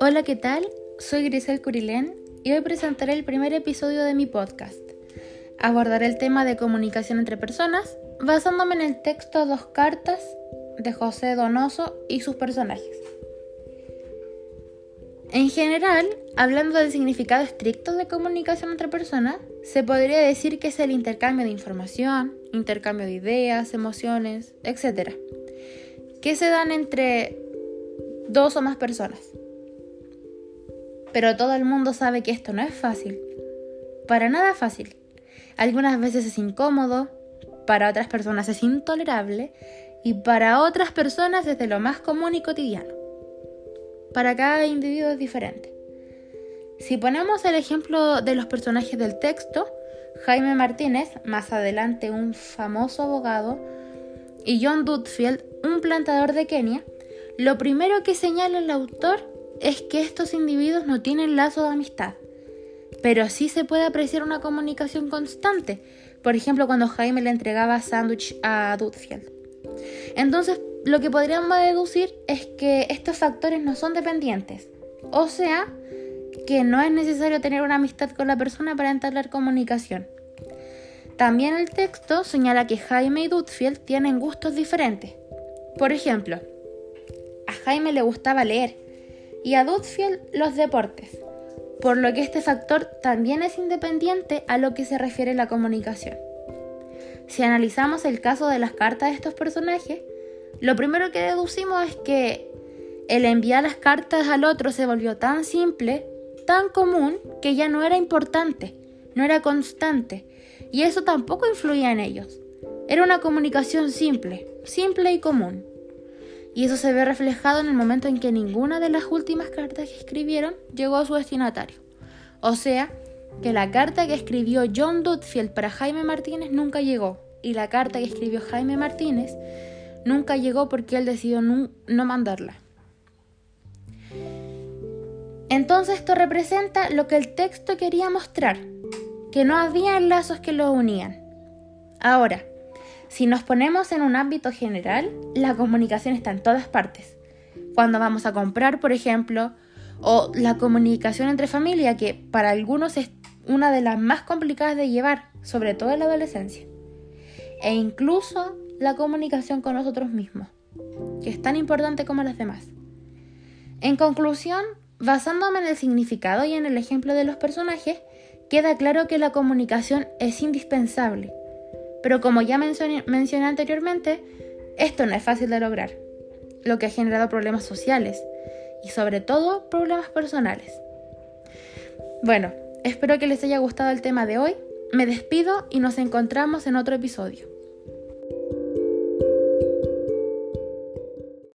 Hola, ¿qué tal? Soy Grisel Curilén y hoy presentaré el primer episodio de mi podcast. Abordaré el tema de comunicación entre personas basándome en el texto Dos cartas de José Donoso y sus personajes. En general, hablando del significado estricto de comunicación entre personas, se podría decir que es el intercambio de información, intercambio de ideas, emociones, etc. que se dan entre dos o más personas. Pero todo el mundo sabe que esto no es fácil. Para nada fácil. Algunas veces es incómodo, para otras personas es intolerable y para otras personas es de lo más común y cotidiano. Para cada individuo es diferente. Si ponemos el ejemplo de los personajes del texto, Jaime Martínez, más adelante un famoso abogado, y John Dudfield, un plantador de Kenia, lo primero que señala el autor es que estos individuos no tienen lazo de amistad, pero sí se puede apreciar una comunicación constante, por ejemplo cuando Jaime le entregaba sándwich a Dudfield. Entonces, lo que podríamos deducir es que estos factores no son dependientes, o sea, que no es necesario tener una amistad con la persona para entablar comunicación. También el texto señala que Jaime y Dudfield tienen gustos diferentes. Por ejemplo, a Jaime le gustaba leer y a Dudfield los deportes, por lo que este factor también es independiente a lo que se refiere la comunicación. Si analizamos el caso de las cartas de estos personajes, lo primero que deducimos es que el enviar las cartas al otro se volvió tan simple, tan común, que ya no era importante, no era constante, y eso tampoco influía en ellos. Era una comunicación simple, simple y común. Y eso se ve reflejado en el momento en que ninguna de las últimas cartas que escribieron llegó a su destinatario. O sea, que la carta que escribió John Dudfield para Jaime Martínez nunca llegó. Y la carta que escribió Jaime Martínez nunca llegó porque él decidió no, mandarla. Entonces esto representa lo que el texto quería mostrar, que no había lazos que lo unían. Ahora, si nos ponemos en un ámbito general, la comunicación está en todas partes. Cuando vamos a comprar, por ejemplo, o la comunicación entre familia, que para algunos es una de las más complicadas de llevar, sobre todo en la adolescencia. E incluso la comunicación con nosotros mismos, que es tan importante como las demás. En conclusión, basándome en el significado y en el ejemplo de los personajes, queda claro que la comunicación es indispensable pero como ya mencioné, anteriormente, esto no es fácil de lograr, lo que ha generado problemas sociales y sobre todo problemas personales. Bueno, espero que les haya gustado el tema de hoy. Me despido y nos encontramos en otro episodio.